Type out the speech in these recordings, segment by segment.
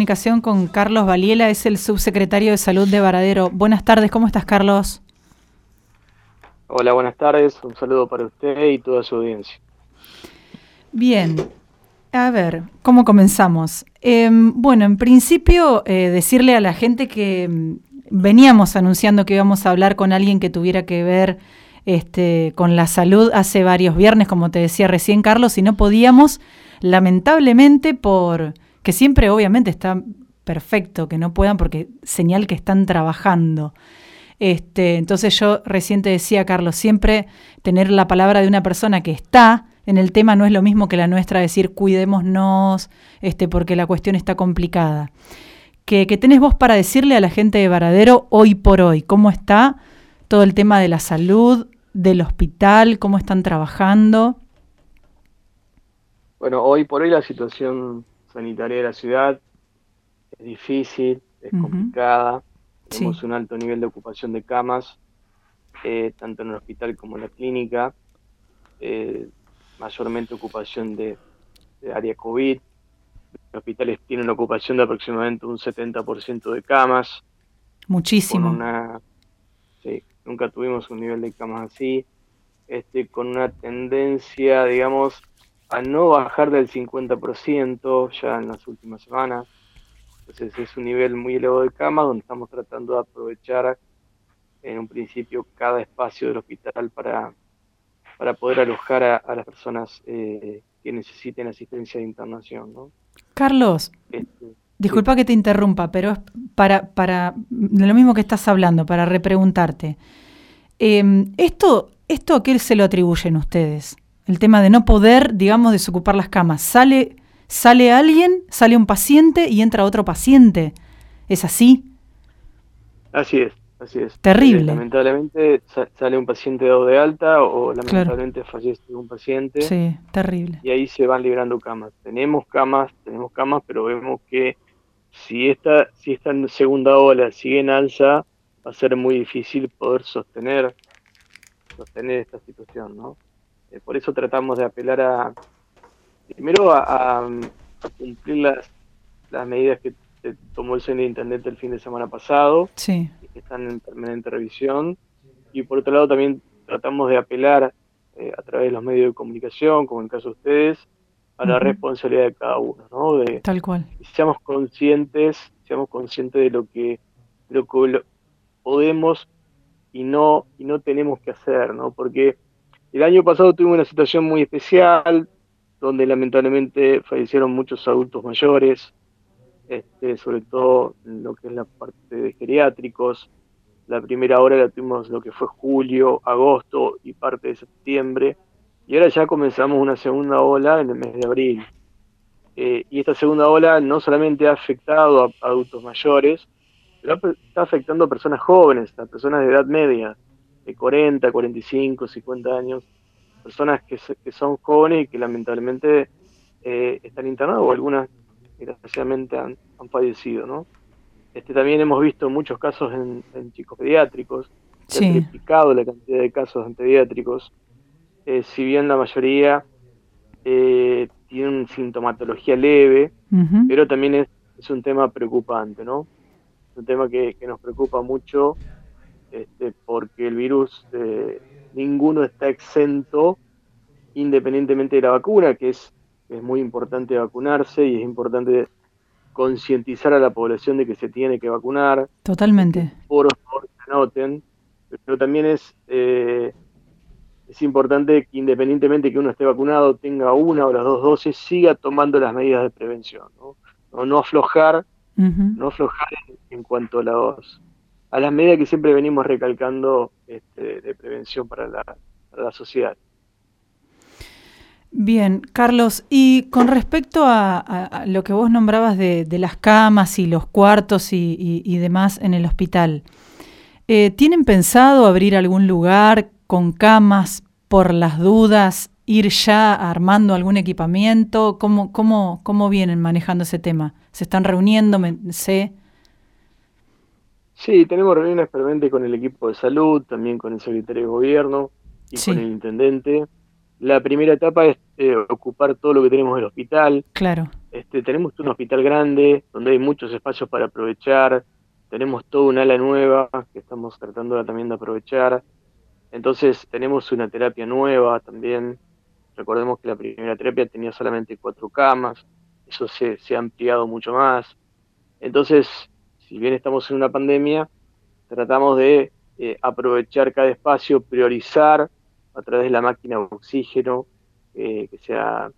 comunicación con Carlos Valiela, es el subsecretario de Salud de Varadero. Buenas tardes, ¿cómo estás, Carlos? Hola, buenas tardes. Un saludo para usted y toda su audiencia. Bien, a ver, ¿cómo comenzamos? Em, bueno, en principio, eh, decirle a la gente que mm, veníamos anunciando que íbamos a hablar con alguien que tuviera que ver este, con la salud hace varios viernes, como te decía recién Carlos, y no podíamos, lamentablemente, por que siempre obviamente está perfecto que no puedan porque señal que están trabajando. Este, entonces yo recién te decía, Carlos, siempre tener la palabra de una persona que está en el tema no es lo mismo que la nuestra decir cuidémonos, este, porque la cuestión está complicada. ¿Qué, ¿Qué tenés vos para decirle a la gente de Varadero hoy por hoy? ¿Cómo está todo el tema de la salud, del hospital, cómo están trabajando? Bueno, hoy por hoy la situación sanitaria de la ciudad es difícil, es complicada. Tenemos un alto nivel de ocupación de camas, eh, tanto en el hospital como en la clínica. Eh, mayormente ocupación de, área COVID. Los hospitales tienen una ocupación de aproximadamente un 70% de camas. Muchísimo. Una, sí, nunca tuvimos un nivel de camas así. Este, con una tendencia, digamos, a no bajar del 50% ya en las últimas semanas. Entonces es un nivel muy elevado de camas donde estamos tratando de aprovechar en un principio cada espacio del hospital para para poder alojar a, las personas eh, que necesiten asistencia de internación. ¿no? Carlos, este, disculpa que te interrumpa, pero es para, para lo mismo que estás hablando, para repreguntarte. Em, esto, ¿Esto a qué se lo atribuyen ustedes? El tema de no poder, digamos, desocupar las camas. Sale, sale alguien, sale un paciente y entra otro paciente. ¿Es así? Así es. Así es. Terrible. lamentablemente sale un paciente dado de alta o lamentablemente fallece un paciente. Sí, terrible. Y ahí se van liberando camas. Tenemos camas, tenemos camas, pero vemos que si esta, si esta segunda ola sigue en alza, va a ser muy difícil poder sostener, sostener esta situación, ¿no? Eh, por eso tratamos de apelar a, primero a, cumplir las, las medidas que tomó el señor Intendente el fin de semana pasado. Sí que están en permanente revisión. Y por otro lado también tratamos de apelar eh, a través de los medios de comunicación, como en el caso de ustedes, a la responsabilidad de cada uno, ¿no? De, Tal cual. seamos conscientes, seamos conscientes de lo que, lo que podemos y no, y no tenemos que hacer, ¿no? Porque el año pasado tuvimos una situación muy especial, donde lamentablemente fallecieron muchos adultos mayores, este, sobre todo en lo que es la parte de geriátricos. La primera hora la tuvimos lo que fue julio, agosto y parte de septiembre. Y ahora ya comenzamos una segunda ola en el mes de abril. Eh, y esta segunda ola no solamente ha afectado a, adultos mayores, pero está afectando a personas jóvenes, a personas de edad media, de 40, 45, 50 años, personas que, son jóvenes y que lamentablemente eh, están internadas o algunas desgraciadamente han, fallecido, ¿no? Este, también hemos visto muchos casos en, chicos pediátricos, se ha triplicado la cantidad de casos en pediátricos, eh, si bien la mayoría eh, tienen sintomatología leve, pero también es, un tema preocupante, ¿no? Es un tema que, nos preocupa mucho este, porque el virus, eh, ninguno está exento independientemente de la vacuna, que es es muy importante vacunarse y es importante concientizar a la población de que se tiene que vacunar. Totalmente. Por favor, se anoten. Pero también es, eh, es importante que independientemente que uno esté vacunado, tenga una o las dos dosis, siga tomando las medidas de prevención. No, no, aflojar, no aflojar en, cuanto a, los, a las medidas que siempre venimos recalcando este, de prevención para la, la sociedad. Bien, Carlos, y con respecto a, lo que vos nombrabas de, las camas y los cuartos y, demás en el hospital, eh, ¿tienen pensado abrir algún lugar con camas por las dudas, ir ya armando algún equipamiento? ¿Cómo, cómo, cómo vienen manejando ese tema? ¿Se están reuniendo? sé? Sí, tenemos reuniones permanentes con el equipo de salud, también con el secretario de gobierno y con el intendente. La primera etapa es eh, ocupar todo lo que tenemos del hospital. Claro. este, tenemos un hospital grande donde hay muchos espacios para aprovechar, tenemos toda una ala nueva que estamos tratando también de aprovechar, entonces tenemos una terapia nueva también, recordemos que la primera terapia tenía solamente cuatro camas, eso se, se ha ampliado mucho más, entonces, si bien estamos en una pandemia, tratamos de eh, aprovechar cada espacio, priorizar a través de la máquina de oxígeno eh, que, se ha,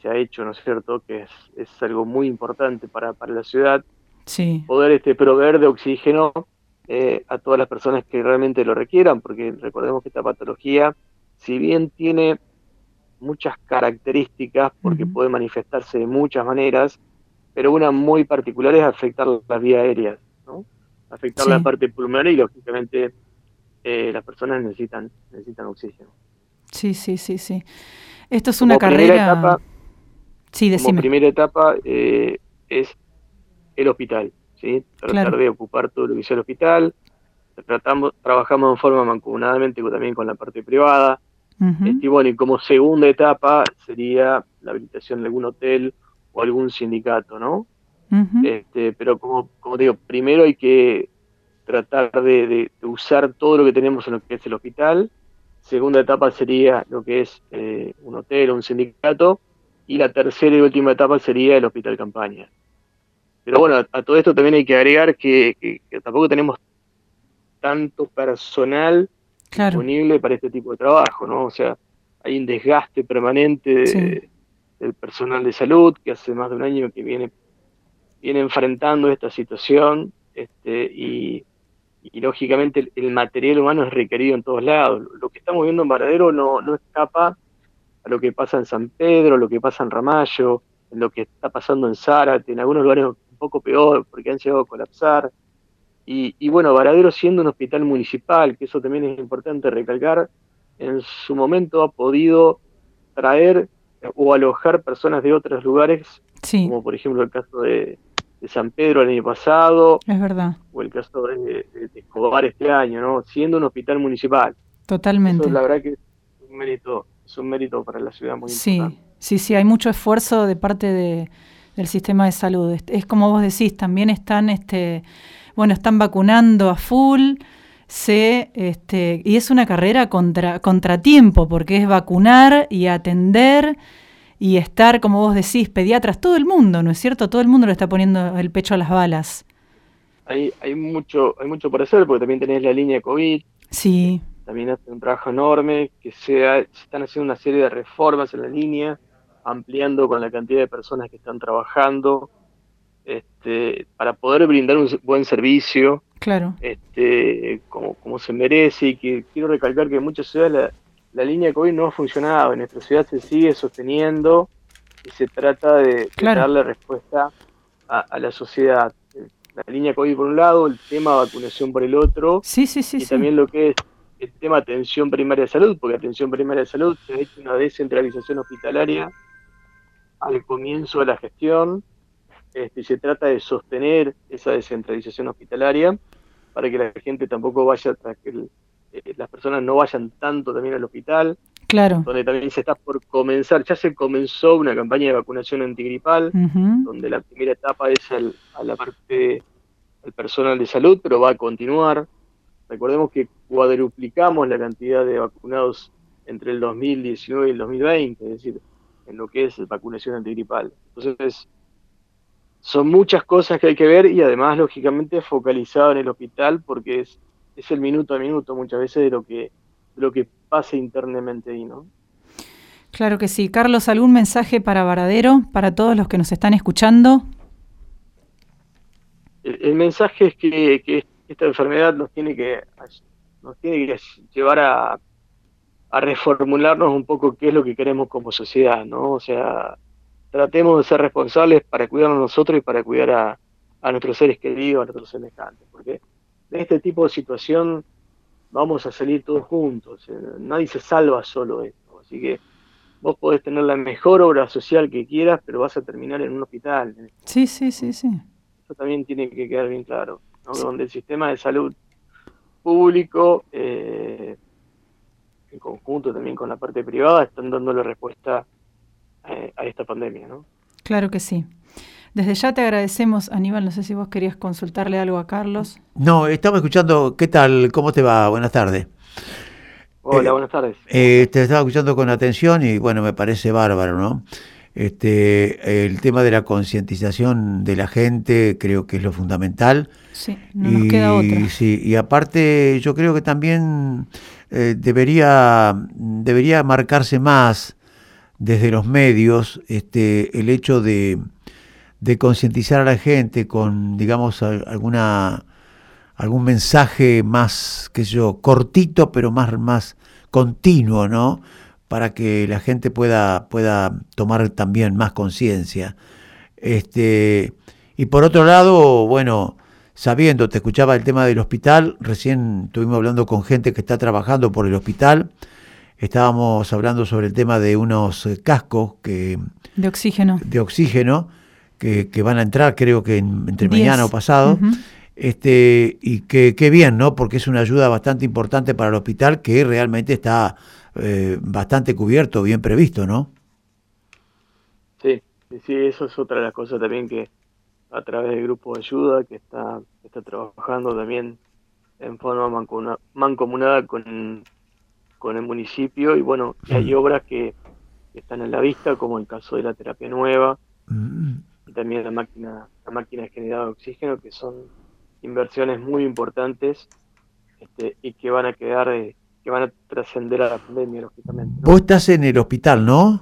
se ha hecho, ¿no es cierto?, que es, es algo muy importante para, para la ciudad, sí. poder este, proveer de oxígeno eh, a todas las personas que realmente lo requieran, porque recordemos que esta patología, si bien tiene muchas características, porque puede manifestarse de muchas maneras, pero una muy particular es afectar las vías aéreas, ¿no? afectar la parte pulmonar y lógicamente eh, las personas necesitan necesitan oxígeno. Sí, sí, sí, sí. Esto es una carrera. Etapa, sí, decime. Como primera etapa eh, es el hospital, ¿sí? Tratar de ocupar todo lo que sea el hospital. Tratamos, trabajamos en forma mancomunadamente también con la parte privada. Este, y bueno, y como segunda etapa sería la habilitación de algún hotel o algún sindicato, ¿no? este, pero como, como digo, primero hay que tratar de, usar todo lo que tenemos en lo que es el hospital. Segunda etapa sería lo que es eh, un hotel o un sindicato. Y la tercera y última etapa sería el hospital campaña. Pero bueno, a, todo esto también hay que agregar que, tampoco tenemos tanto personal disponible para este tipo de trabajo, ¿no? O sea, hay un desgaste permanente del personal de salud que hace más de un año que viene viene enfrentando esta situación este, y, lógicamente el, material humano es requerido en todos lados. Lo que estamos viendo en Varadero no, no escapa a lo que pasa en San Pedro, lo que pasa en Ramallo, lo que está pasando en Zárate, en algunos lugares un poco peor porque han llegado a colapsar. Y, y bueno, Varadero siendo un hospital municipal, que eso también es importante recalcar, en su momento ha podido traer o alojar personas de otros lugares, como por ejemplo el caso de, de San Pedro el año pasado. Es verdad. O el caso de, Escobar este año, ¿no? Siendo un hospital municipal. Totalmente. Eso la verdad que es un mérito, es un mérito para la ciudad muy sí, importante. Sí, sí, hay mucho esfuerzo de parte de, del sistema de salud. Es, como vos decís, también están, este, bueno, están vacunando a full. Se, este, y es una carrera contra contratiempo, porque es vacunar y atender y estar, como vos decís, pediatras, todo el mundo, ¿no es cierto? Todo el mundo le está poniendo el pecho a las balas. Hay, hay, mucho, hay mucho por hacer, porque también tenés la línea de COVID. Sí. También hace un trabajo enorme, que se, están haciendo una serie de reformas en la línea, ampliando con la cantidad de personas que están trabajando, este, para poder brindar un buen servicio. Claro. Este, como, como se merece, y que quiero recalcar que en muchas ciudades la, la línea COVID no ha funcionado, en nuestra ciudad se sigue sosteniendo y se trata de, darle respuesta a, la sociedad. La línea COVID por un lado, el tema vacunación por el otro, sí, sí, sí, y también lo que es el tema atención primaria de salud, porque atención primaria de salud se ha hecho una descentralización hospitalaria al comienzo de la gestión, este, se trata de sostener esa descentralización hospitalaria para que la gente tampoco vaya el, eh, las personas no vayan tanto también al hospital. Claro. Donde también se está por comenzar, ya se comenzó una campaña de vacunación antigripal, donde la primera etapa es a la parte del personal de salud, pero va a continuar. Recordemos que cuadruplicamos la cantidad de vacunados entre el 2019 y el 2020, es decir, en lo que es vacunación antigripal. Entonces, son muchas cosas que hay que ver y además, lógicamente, focalizado en el hospital porque es es el minuto a minuto muchas veces de lo que, lo que pasa internamente ahí, ¿no? Claro que sí. Carlos, ¿algún mensaje para Varadero, para todos los que nos están escuchando? El, mensaje es que, esta enfermedad nos tiene que, nos tiene que llevar a, a reformularnos un poco qué es lo que queremos como sociedad, ¿no? O sea, tratemos de ser responsables para cuidarnos nosotros y para cuidar a, a nuestros seres queridos, a nuestros semejantes, porque de este tipo de situación vamos a salir todos juntos. Eh, nadie se salva solo esto. Así que vos podés tener la mejor obra social que quieras, pero vas a terminar en un hospital. Sí, sí, sí, sí. Eso también tiene que quedar bien claro. Donde el sistema de salud público, eh, en conjunto también con la parte privada, están dándole respuesta eh, a esta pandemia. ¿no? Claro que sí. Desde ya te agradecemos, Aníbal, no sé si vos querías consultarle algo a Carlos. No, estamos escuchando, ¿qué tal? ¿Cómo te va? Buenas tardes. Hola, eh, buenas tardes. Eh, te estaba escuchando con atención y bueno, me parece bárbaro, ¿no? Este, el tema de la concientización de la gente creo que es lo fundamental. Sí, no nos queda otra. Sí, y aparte yo creo que también eh, debería, debería marcarse más desde los medios este, el hecho de, de concientizar a la gente con, digamos, alguna algún mensaje más, qué sé yo, cortito, pero más, más continuo, ¿no? Para que la gente pueda, pueda tomar también más conciencia. Este, y por otro lado, bueno, sabiendo, te escuchaba el tema del hospital, recién estuvimos hablando con gente que está trabajando por el hospital, estábamos hablando sobre el tema de unos eh, cascos que... De oxígeno. De oxígeno, que, que van a entrar creo que entre mañana o pasado. Este, y que, qué bien, ¿no? Porque es una ayuda bastante importante para el hospital que realmente está eh, bastante cubierto, bien previsto, ¿no? Sí, sí, eso es otra de las cosas también que a través del grupo de ayuda que está, está trabajando también en forma mancomunada con, con el municipio y bueno, hay obras que, están en la vista, como el caso de la terapia nueva y también la máquina, la máquina de generado de oxígeno, que son inversiones muy importantes este, y que van a quedar, eh, que van a trascender a la pandemia, lógicamente. Vos estás en el hospital, ¿no?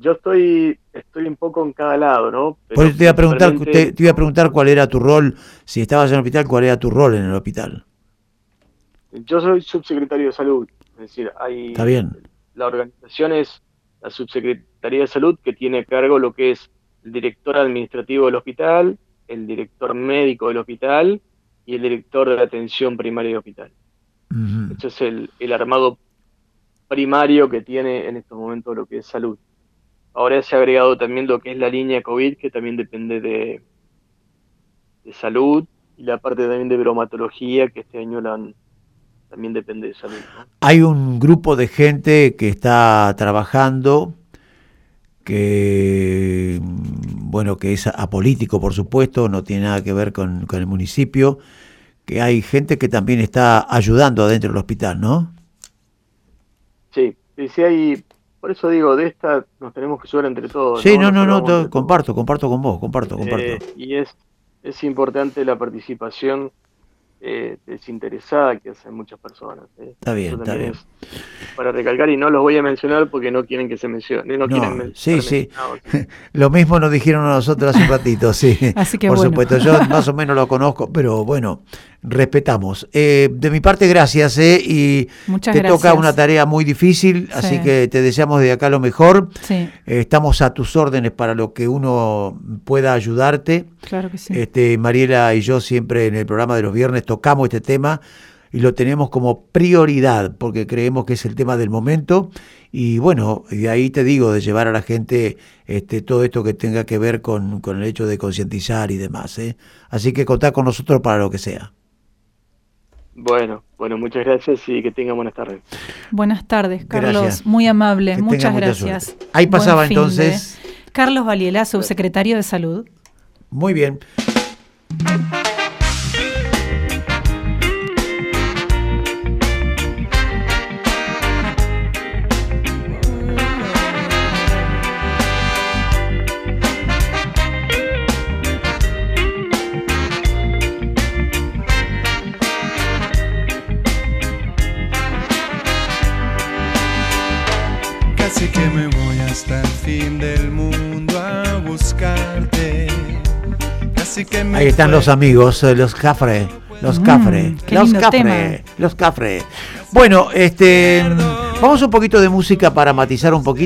Yo estoy, estoy un poco en cada lado, ¿no? te iba a preguntar, te, iba a preguntar cuál era tu rol, si estabas en el hospital, cuál era tu rol en el hospital. Yo soy subsecretario de salud, es decir, hay Está bien. la organización es la subsecretaría de salud que tiene a cargo lo que es el director administrativo del hospital, el director médico del hospital y el director de la atención primaria del hospital. Eso es el, el, armado primario que tiene en estos momentos lo que es salud. Ahora se ha agregado también lo que es la línea COVID, que también depende de, de salud, y la parte también de bromatología, que este año la también depende de salud. Hay un grupo de gente que está trabajando que bueno que es apolítico por supuesto no tiene nada que ver con, el municipio que hay gente que también está ayudando adentro del hospital no sí sí hay por eso digo de esta nos tenemos que ayudar entre todos sí no no no, comparto comparto con vos comparto comparto. eh, y es es importante la participación eh, desinteresada que hacen muchas personas. ¿eh? Está bien, está bien. Para recalcar, y no los voy a mencionar porque no quieren que se mencione. No, sí, sí. Lo mismo nos dijeron a nosotros hace un ratito, sí. Así que Por supuesto, yo más o menos lo conozco, pero bueno, respetamos. Eh, de mi parte, gracias, eh, y te toca una tarea muy difícil, así que te deseamos de acá lo mejor. Eh, estamos a tus órdenes para lo que uno pueda ayudarte. Claro que sí. Este, Mariela y yo siempre en el programa de los viernes tocamos este tema y lo tenemos como prioridad porque creemos que es el tema del momento y bueno, de ahí te digo, de llevar a la gente este, todo esto que tenga que ver con, con el hecho de concientizar y demás. ¿eh? Así que contá con nosotros para lo que sea. Bueno, bueno, muchas gracias y que tengan buenas tardes. Buenas tardes, Carlos. Muy amable, muchas gracias. Ahí pasaba entonces. Carlos Valiela, subsecretario de Salud. Muy bien. Ahí están los amigos, eh, los Cafre, los mm, Cafre, los Cafre, los Cafre. Bueno, este, vamos un poquito de música para matizar un poquito.